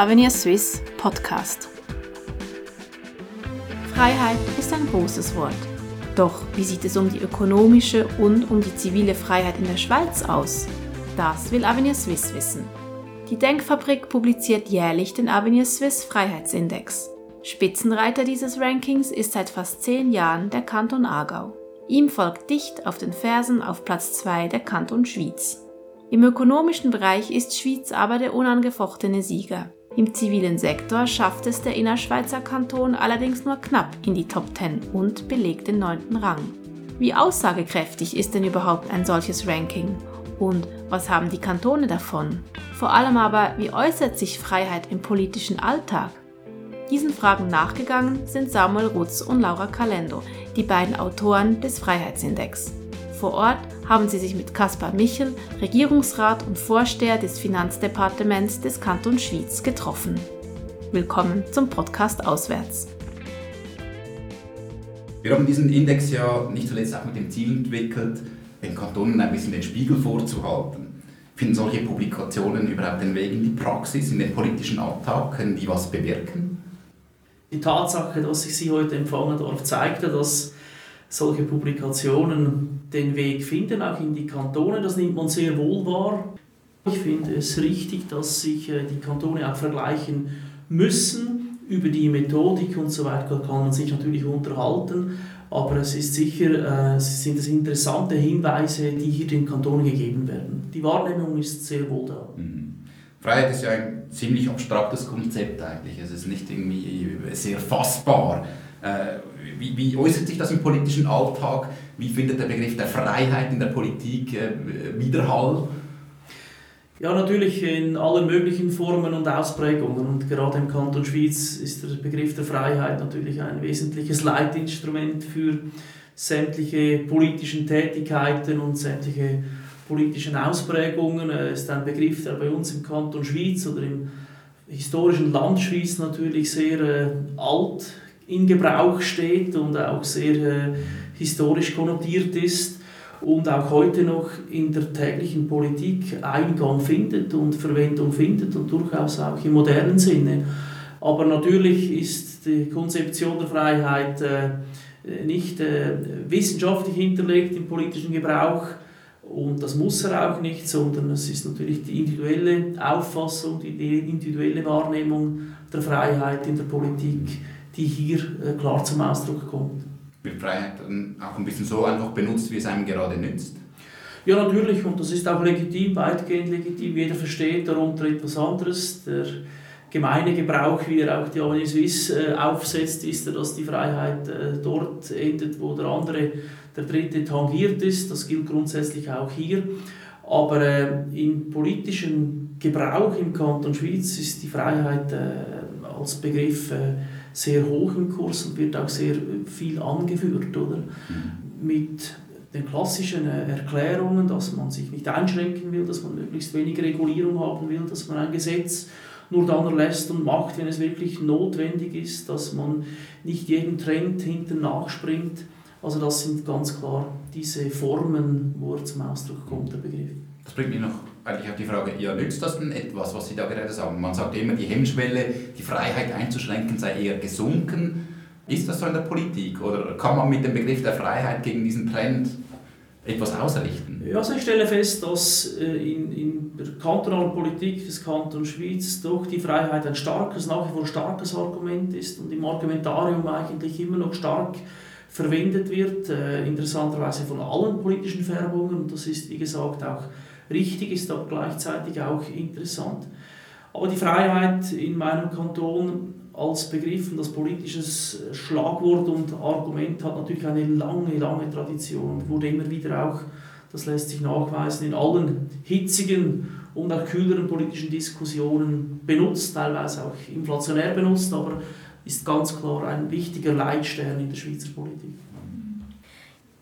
Avenir Swiss Podcast. Freiheit ist ein großes Wort. Doch wie sieht es um die ökonomische und um die zivile Freiheit in der Schweiz aus? Das will Avenir Swiss wissen. Die Denkfabrik publiziert jährlich den Avenir Swiss Freiheitsindex. Spitzenreiter dieses Rankings ist seit fast zehn Jahren der Kanton Aargau. Ihm folgt dicht auf den Fersen auf Platz 2 der Kanton Schwyz. Im ökonomischen Bereich ist Schwyz aber der unangefochtene Sieger. Im zivilen Sektor schafft es der Innerschweizer Kanton allerdings nur knapp in die Top 10 und belegt den neunten Rang. Wie aussagekräftig ist denn überhaupt ein solches Ranking? Und was haben die Kantone davon? Vor allem aber, wie äußert sich Freiheit im politischen Alltag? Diesen Fragen nachgegangen sind Samuel Rutz und Laura Calendo, die beiden Autoren des Freiheitsindex. Vor Ort haben sie sich mit Kaspar Michel, Regierungsrat und Vorsteher des Finanzdepartements des Kantons Schwyz, getroffen. Willkommen zum Podcast Auswärts. Wir haben diesen Index ja nicht zuletzt auch mit dem Ziel entwickelt, den Kantonen ein bisschen den Spiegel vorzuhalten. Finden solche Publikationen überhaupt den Weg in die Praxis, in den politischen Alltag? Können die was bewirken? Die Tatsache, dass ich Sie heute empfangen darf, zeigt dass solche Publikationen den Weg finden, auch in die Kantone. Das nimmt man sehr wohl wahr. Ich finde es richtig, dass sich äh, die Kantone auch vergleichen müssen. Über die Methodik und so weiter kann man sich natürlich unterhalten, aber es ist sicher, äh, sind es interessante Hinweise, die hier den Kantonen gegeben werden. Die Wahrnehmung ist sehr wohl da. Mhm. Freiheit ist ja ein ziemlich abstraktes Konzept eigentlich. Es ist nicht irgendwie sehr fassbar. Äh, wie, wie, äußert sich das im politischen Alltag? Wie findet der Begriff der Freiheit in der Politik äh, Widerhall? Ja, natürlich in allen möglichen Formen und Ausprägungen. Und gerade im Kanton Schwyz ist der Begriff der Freiheit natürlich ein wesentliches Leitinstrument für sämtliche politischen Tätigkeiten und sämtliche politischen Ausprägungen. Er ist ein Begriff, der bei uns im Kanton Schwyz oder im historischen Land Schwyz natürlich sehr äh, alt in Gebrauch steht und auch sehr äh, historisch konnotiert ist und auch heute noch in der täglichen Politik Eingang findet und Verwendung findet und durchaus auch im modernen Sinne. Aber natürlich ist die Konzeption der Freiheit äh, nicht äh, wissenschaftlich hinterlegt im politischen Gebrauch und das muss er auch nicht, sondern es ist natürlich die individuelle Auffassung, die individuelle Wahrnehmung der Freiheit in der Politik die hier äh, klar zum Ausdruck kommt. Wird Freiheit dann auch ein bisschen so einfach benutzt, wie es einem gerade nützt? Ja, natürlich, und das ist auch legitim, weitgehend legitim. Jeder versteht darunter etwas anderes. Der gemeine Gebrauch, wie er auch die Avenue Suisse äh, aufsetzt, ist, dass die Freiheit äh, dort endet, wo der andere, der dritte tangiert ist. Das gilt grundsätzlich auch hier. Aber im politischen Gebrauch im Kanton Schwyz ist die Freiheit als Begriff sehr hoch im Kurs und wird auch sehr viel angeführt, oder? Mhm. Mit den klassischen äh, Erklärungen, dass man sich nicht einschränken will, dass man möglichst wenig Regulierung haben will, dass man ein Gesetz nur dann erlässt und macht, wenn es wirklich notwendig ist, dass man nicht jedem Trend hinten nachspringt. Also das sind ganz klar diese Formen, wo er zum Ausdruck kommt, der Begriff. Das bringt mich noch eigentlich auf die Frage, ja, nützt das denn etwas, was Sie da gerade sagen? Man sagt immer, die Hemmschwelle, die Freiheit einzuschränken, sei eher gesunken. Ist das so in der Politik? Oder kann man mit dem Begriff der Freiheit gegen diesen Trend etwas ausrichten? Ja, also ich stelle fest, dass äh, in, in der kantonalen Politik des Kantons Schwyz doch die Freiheit ein starkes, nach wie vor starkes Argument ist und im Argumentarium eigentlich immer noch stark verwendet wird, äh, interessanterweise von allen politischen Färbungen. Und das ist, wie gesagt, auch richtig, ist aber gleichzeitig auch interessant. Aber die Freiheit in meinem Kanton als Begriff und als politisches Schlagwort und Argument hat natürlich eine lange, lange Tradition und wurde immer wieder auch, das lässt sich nachweisen, in allen hitzigen und auch kühleren politischen Diskussionen benutzt, teilweise auch inflationär benutzt, aber ist ganz klar ein wichtiger Leitstern in der Schweizer Politik.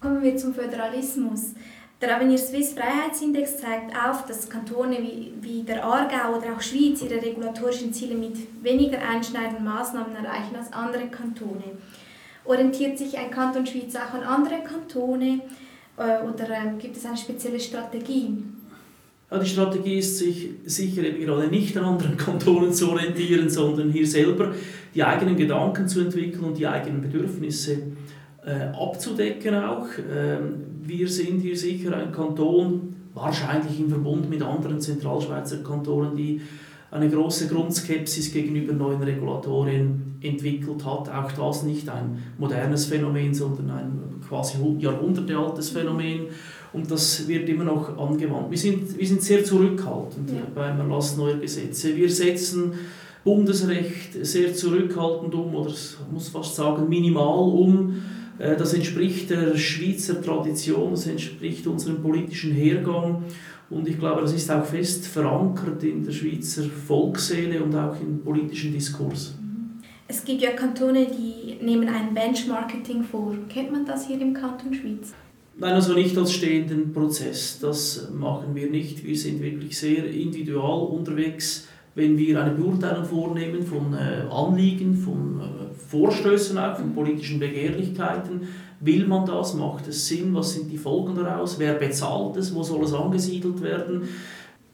Kommen wir zum Föderalismus. Der Avenir Swiss Freiheitsindex zeigt auf, dass Kantone wie, wie der Aargau oder auch Schweiz ihre regulatorischen Ziele mit weniger einschneidenden Maßnahmen erreichen als andere Kantone. Orientiert sich ein Kanton Schweiz auch an andere Kantone äh, oder äh, gibt es eine spezielle Strategie? Ja, die Strategie ist sich sicher eben gerade nicht an anderen Kantonen zu orientieren, sondern hier selber die eigenen Gedanken zu entwickeln und die eigenen Bedürfnisse äh, abzudecken auch. Ähm, wir sind hier sicher ein Kanton, wahrscheinlich im Verbund mit anderen Zentralschweizer Kantonen, die eine große Grundskepsis gegenüber neuen Regulatorien entwickelt hat. Auch das nicht ein modernes Phänomen, sondern ein quasi jahrhundertealtes Phänomen. Und das wird immer noch angewandt. Wir sind, wir sind sehr zurückhaltend ja. beim Erlass neuer Gesetze. Wir setzen Bundesrecht sehr zurückhaltend um, oder ich muss fast sagen minimal um. Äh, das entspricht der Schweizer Tradition, das entspricht unserem politischen Hergang. Und ich glaube, das ist auch fest verankert in der Schweizer Volksseele und auch im politischen Diskurs. Es gibt ja Kantone, die nehmen ein Benchmarketing vor. Kennt man das hier im Kanton Schweiz? Nein, also nicht als stehenden Prozess. Das machen wir nicht. Wir sind wirklich sehr individual unterwegs, wenn wir eine Beurteilung vornehmen von äh, Anliegen, von äh, Vorstößen, auch von politischen Begehrlichkeiten Will man das? Macht es Sinn? Was sind die Folgen daraus? Wer bezahlt es? Wo soll es angesiedelt werden?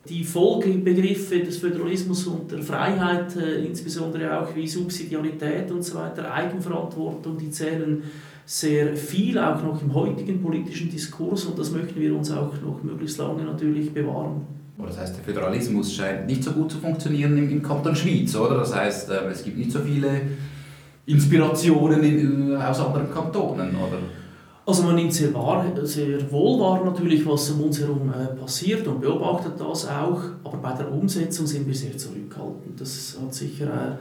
Die Folgebegriffe des Föderalismus und der Freiheit, äh, insbesondere auch wie Subsidiarität und so weiter, Eigenverantwortung, die zählen sehr viel, auch noch im heutigen politischen Diskurs und das möchten wir uns auch noch möglichst lange natürlich bewahren. Das heißt, der Föderalismus scheint nicht so gut zu funktionieren im, im Kanton Schweiz, oder? Das heißt, äh, es gibt nicht so viele Inspirationen in, aus anderen Kantonen, oder? Also man nimmt sehr, wahr, sehr wohl wahr natürlich, was um uns herum äh, passiert und beobachtet das auch, aber bei der Umsetzung sind wir sehr zurückhaltend. Das hat sicher äh,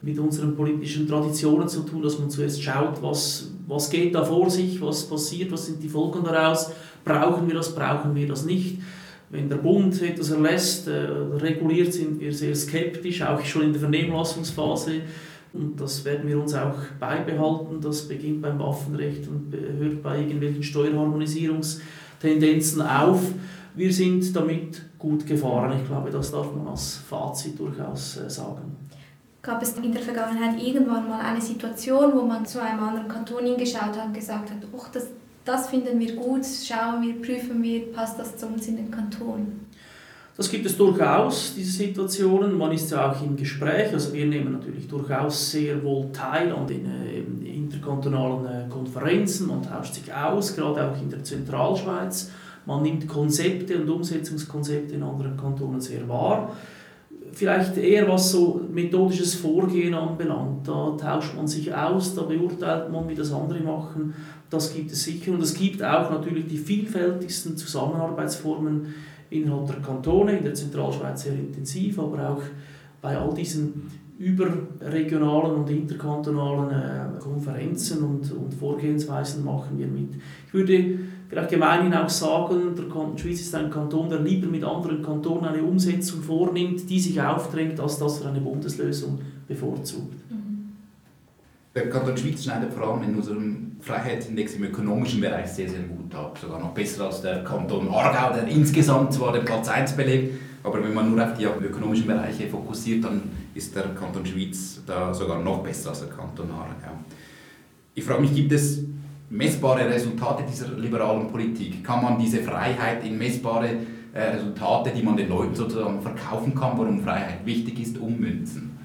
mit unseren politischen Traditionen zu tun, dass man zuerst schaut, was, was geht da vor sich, was passiert, was sind die Folgen daraus, brauchen wir das, brauchen wir das nicht. Wenn der Bund etwas erlässt, äh, reguliert, sind wir sehr skeptisch, auch schon in der Vernehmlassungsphase und das werden wir uns auch beibehalten. Das beginnt beim Waffenrecht und hört bei irgendwelchen Steuerharmonisierungstendenzen auf. Wir sind damit gut gefahren. Ich glaube, das darf man als Fazit durchaus äh, sagen. Gab es in der Vergangenheit irgendwann mal eine Situation, wo man zu einem anderen Kanton hingeschaut hat und gesagt hat, das, das finden wir gut, schauen wir, prüfen wir, passt das zu uns in den Kanton? Das gibt es durchaus, diese Situationen. Man ist ja auch im Gespräch. Also wir nehmen natürlich durchaus sehr wohl teil an den äh, interkantonalen äh, Konferenzen. Man tauscht sich aus, gerade auch in der Zentralschweiz. Man nimmt Konzepte und Umsetzungskonzepte in anderen Kantonen sehr wahr. Vielleicht eher was so methodisches Vorgehen anbelangt. Da tauscht man sich aus, da beurteilt man, wie das andere machen. Das gibt es sicher. Und es gibt auch natürlich die vielfältigsten Zusammenarbeitsformen innerhalb der Kantone, in der Zentralschweiz sehr intensiv, aber auch bei all diesen überregionalen und interkantonalen äh, Konferenzen und, und Vorgehensweisen machen wir mit. Ich würde vielleicht gemeinhin auch sagen, der Kanton Schweiz ist ein Kanton, der lieber mit anderen Kantonen eine Umsetzung vornimmt, die sich aufdrängt, als dass er eine Bundeslösung bevorzugt. Mhm. Der Kanton Schweiz schneidet vor allem in unserem Freiheitsindex im ökonomischen Bereich sehr, sehr gut ab. Sogar noch besser als der Kanton Aargau, der insgesamt zwar den Platz 1 belegt, aber wenn man nur auf die ökonomischen Bereiche fokussiert, dann ist der Kanton Schweiz da sogar noch besser als der Kanton Aargau. Ich frage mich, gibt es messbare Resultate dieser liberalen Politik? Kann man diese Freiheit in messbare äh, Resultate, die man den Leuten sozusagen verkaufen kann, warum Freiheit wichtig ist, ummünzen?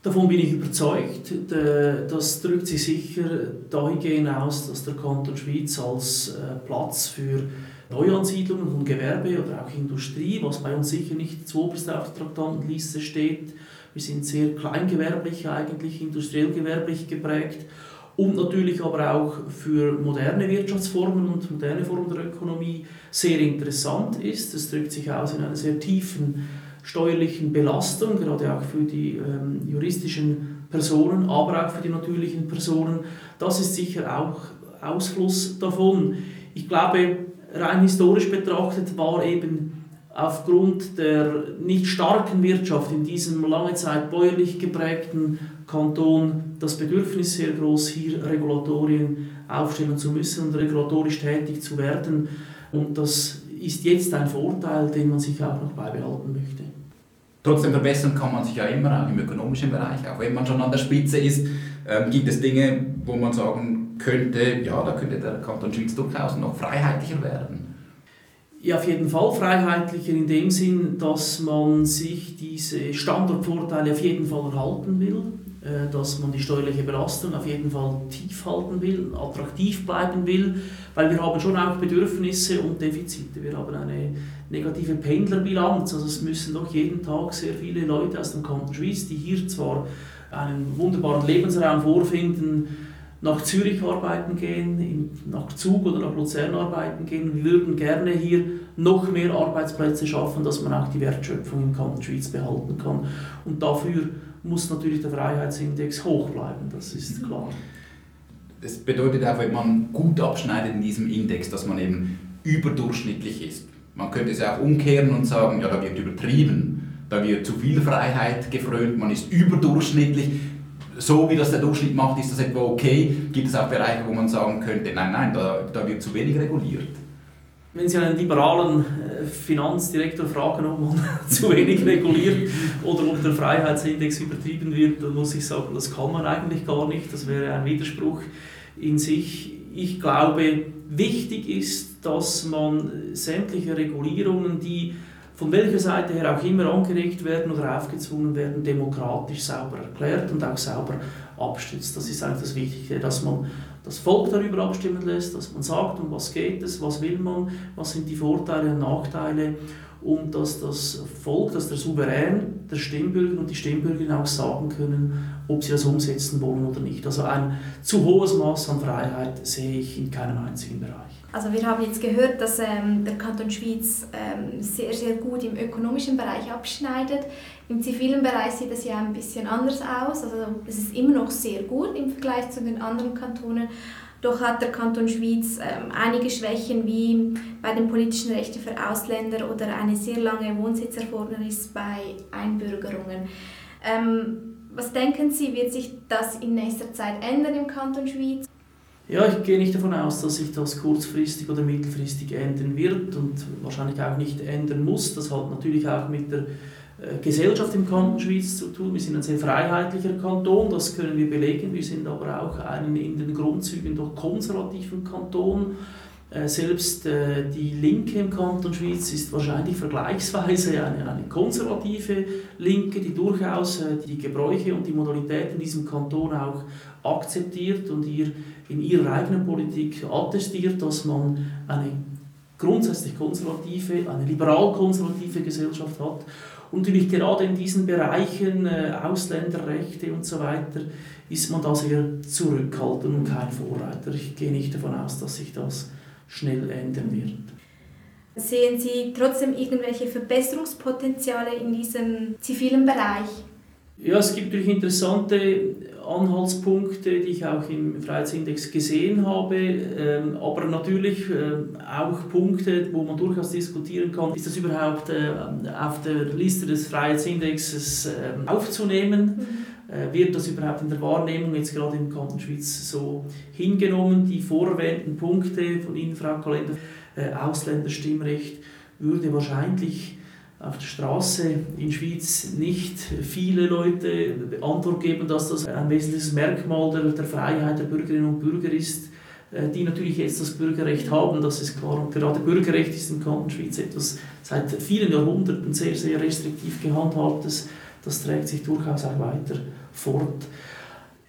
Davon bin ich überzeugt. Das drückt sich sicher dahingehend aus, dass der Kanton Schweiz als äh, Platz für Neuansiedlungen von Gewerbe oder auch Industrie, was bei uns sicher nicht zuoberst auf der Traktantenliste steht. Wir sind sehr kleingewerblich eigentlich, industriell gewerblich geprägt und natürlich aber auch für moderne Wirtschaftsformen und moderne Formen der Ökonomie sehr interessant ist. Das drückt sich aus in einer sehr tiefen steuerlichen Belastung, gerade auch für die ähm, juristischen Personen, aber auch für die natürlichen Personen. Das ist sicher auch Ausfluss davon. Ich glaube, rein historisch betrachtet war eben aufgrund der nicht starken Wirtschaft in diesem lange Zeit bäuerlich geprägten Kanton das Bedürfnis sehr groß, hier Regulatorien aufstellen zu müssen und regulatorisch tätig zu werden. Und das ist jetzt ein Vorteil, den man sich auch noch beibehalten möchte. Trotzdem verbessern kann man sich ja immer, auch im ökonomischen Bereich, auch wenn man schon an der Spitze ist, ähm, gibt es Dinge, wo man sagen könnte, ja, da könnte der Kanton Schweiz durchaus noch freiheitlicher werden. Ja, auf jeden Fall freiheitlicher in dem Sinn, dass man sich diese Standortvorteile auf jeden Fall erhalten will, dass man die steuerliche Belastung auf jeden Fall tief halten will, attraktiv bleiben will, weil wir haben schon auch Bedürfnisse und Defizite. Wir haben eine negative Pendlerbilanz, also es müssen doch jeden Tag sehr viele Leute aus dem Kanton Schwyz, die hier zwar einen wunderbaren Lebensraum vorfinden, nach Zürich arbeiten gehen, nach Zug oder nach Luzern arbeiten gehen. Wir würden gerne hier noch mehr Arbeitsplätze schaffen, dass man auch die Wertschöpfung im Kanton Schweiz behalten kann. Und dafür muss natürlich der Freiheitsindex hoch bleiben, das ist klar. Das bedeutet auch, wenn man gut abschneidet in diesem Index, dass man eben überdurchschnittlich ist. Man könnte es auch umkehren und sagen, ja, da wird übertrieben, da wird zu viel Freiheit gefrönt, man ist überdurchschnittlich so wie das der Durchschnitt macht, ist das etwa okay? Gibt es auch Bereiche, wo man sagen könnte, nein, nein, da, da wird zu wenig reguliert? Wenn Sie einen liberalen äh, Finanzdirektor fragen, ob man zu wenig reguliert oder ob der Freiheitsindex übertrieben wird, dann muss ich sagen, das kann man eigentlich gar nicht. Das wäre ein Widerspruch in sich. Ich glaube, wichtig ist, dass man sämtliche Regulierungen, die von welcher Seite her auch immer angeregt werden oder aufgezwungen werden, demokratisch sauber erklärt und auch sauber abstützt. Das ist eigentlich das Wichtige, dass man das Volk darüber abstimmen lässt, dass man sagt, um was geht es, was will man, was sind die Vorteile und Nachteile und dass das Volk, dass der Souverän, der Stimmbürger und die Stimmbürgerin auch sagen können, ob sie das umsetzen wollen oder nicht. Also ein zu hohes Maß an Freiheit sehe ich in keinem einzigen Bereich. Also wir haben jetzt gehört, dass ähm, der Kanton Schwyz ähm, sehr, sehr gut im ökonomischen Bereich abschneidet. Im zivilen Bereich sieht es ja ein bisschen anders aus. Also es ist immer noch sehr gut im Vergleich zu den anderen Kantonen. Doch hat der Kanton Schwyz ähm, einige Schwächen wie bei den politischen Rechten für Ausländer oder eine sehr lange Wohnsitzerfordernis bei Einbürgerungen. Ähm, was denken Sie, wird sich das in nächster Zeit ändern im Kanton Schwyz? Ja, ich gehe nicht davon aus, dass sich das kurzfristig oder mittelfristig ändern wird und wahrscheinlich auch nicht ändern muss. Das hat natürlich auch mit der Gesellschaft im Kanton Schwyz zu tun. Wir sind ein sehr freiheitlicher Kanton, das können wir belegen. Wir sind aber auch ein in den Grundzügen doch konservativen Kanton. Äh, selbst äh, die Linke im Kanton Schwyz ist wahrscheinlich vergleichsweise eine, eine konservative Linke, die durchaus die Gebräuche und die Modalitäten in diesem Kanton auch akzeptiert und ihr in ihrer eigenen Politik attestiert, dass man eine grundsätzlich konservative, eine liberal-konservative Gesellschaft hat. Und natürlich gerade in diesen Bereichen äh, Ausländerrechte und so weiter ist man da sehr zurückhaltend und kein Vorreiter. Ich gehe nicht davon aus, dass sich das schnell ändern wird. Sehen Sie trotzdem irgendwelche Verbesserungspotenziale in diesem zivilen Bereich? Ja, es gibt natürlich interessante Anhaltspunkte, die ich auch im Freiheitsindex gesehen habe, ähm, aber natürlich ähm, auch Punkte, wo man durchaus diskutieren kann, ist das überhaupt äh, auf der Liste des Freiheitsindexes ähm, aufzunehmen? Mhm. Äh, wird das überhaupt in der Wahrnehmung jetzt gerade im Kanton Schweiz so hingenommen? Die vorwählten Punkte von Ihnen, Frau Kalender, äh, Ausländerstimmrecht, würde wahrscheinlich auf der Straße in Schweiz nicht viele Leute Antwort geben, dass das ein wesentliches Merkmal der, der Freiheit der Bürgerinnen und Bürger ist, äh, die natürlich jetzt das Bürgerrecht haben, das ist klar. Und gerade Bürgerrecht ist im Kanton Schweiz etwas seit vielen Jahrhunderten sehr, sehr restriktiv gehandhabtes. Das trägt sich durchaus auch weiter fort.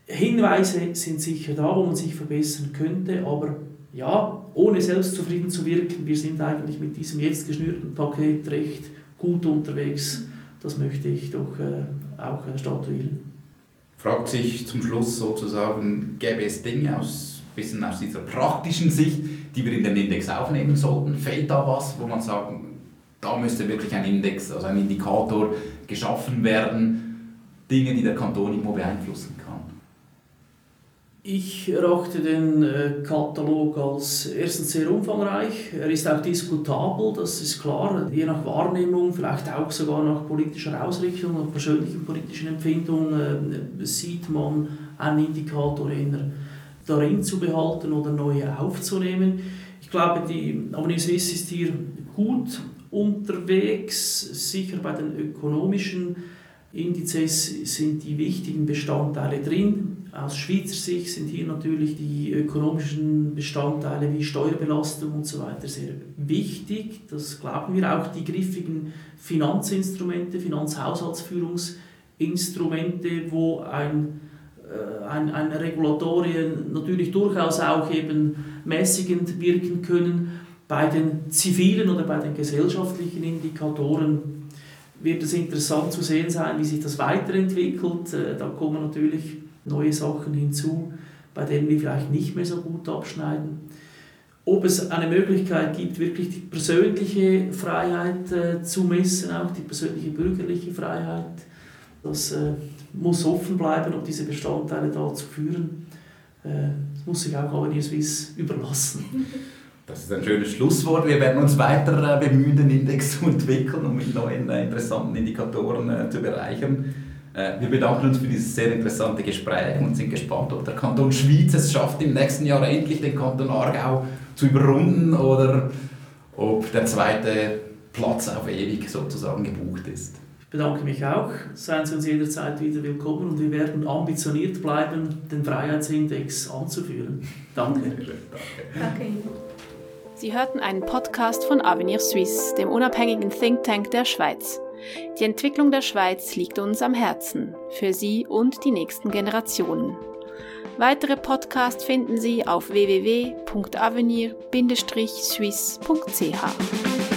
Hinweise sind sicher da, wo man sich verbessern könnte, aber ja, ohne selbst zufrieden zu wirken, wir sind eigentlich mit diesem jetzt geschnürten Paket recht gut unterwegs. Das möchte ich doch äh, auch äh, statuieren. Fragt sich zum Schluss sozusagen, gäbe es Dinge aus, bisschen aus dieser praktischen Sicht, die wir in den Index aufnehmen sollten? Fehlt da was, wo man sagen, da müsste wirklich ein Index, also ein Indikator geschaffen werden, Dinge, die der Kanton irgendwo beeinflussen kann? Ich erachte den äh, Katalog als erstens sehr umfangreich. Er ist auch diskutabel, das ist klar. Je nach Wahrnehmung, vielleicht auch sogar nach politischer Ausrichtung und persönlichen politischen Empfindungen, äh, sieht man einen Indikator eher darin zu behalten oder neue aufzunehmen. Ich glaube, die Avenue Suisse ist hier gut unterwegs, sicher bei den ökonomischen Indizes sind die wichtigen Bestandteile drin Aus Schweizer Sicht sind hier natürlich die ökonomischen Bestandteile wie Steuerbelastung und so weiter sehr wichtig. Das glauben wir auch die griffigen Finanzinstrumente, Finanzhaushaltsführungsinstrumente, wo ein, äh, ein, ein Regulatorien natürlich durchaus auch eben mäßigend wirken können. Bei den zivilen oder bei den gesellschaftlichen Indikatoren wird es interessant zu sehen sein, wie sich das weiterentwickelt. Äh, da kommen natürlich neue Sachen hinzu, bei denen wir vielleicht nicht mehr so gut abschneiden. Ob es eine Möglichkeit gibt, wirklich die persönliche Freiheit äh, zu messen, auch die persönliche bürgerliche Freiheit, das äh, muss offen bleiben, ob diese Bestandteile dazu führen. Äh, das muss sich auch Avenir Swiss überlassen. Das ist ein schönes Schlusswort. Wir werden uns weiter äh, bemühen, den Index zu entwickeln und mit neuen äh, interessanten Indikatoren zu bereichern. Äh, wir bedanken uns für dieses sehr interessante Gespräch und sind gespannt, ob der Kanton Schwyz es schafft, im nächsten Jahr endlich den Kanton Aargau zu überrunden oder ob der zweite Platz auf ewig sozusagen gebucht ist. Ich bedanke mich auch. Seien Sie uns jederzeit wieder willkommen und wir werden ambitioniert bleiben, den Freiheitsindex anzuführen. Danke. Danke. Danke. Sie hörten einen Podcast von Avenir Suisse, dem unabhängigen Think Tank der Schweiz. Die Entwicklung der Schweiz liegt uns am Herzen, für Sie und die nächsten Generationen. Weitere Podcasts finden Sie auf www.avenir-suisse.ch.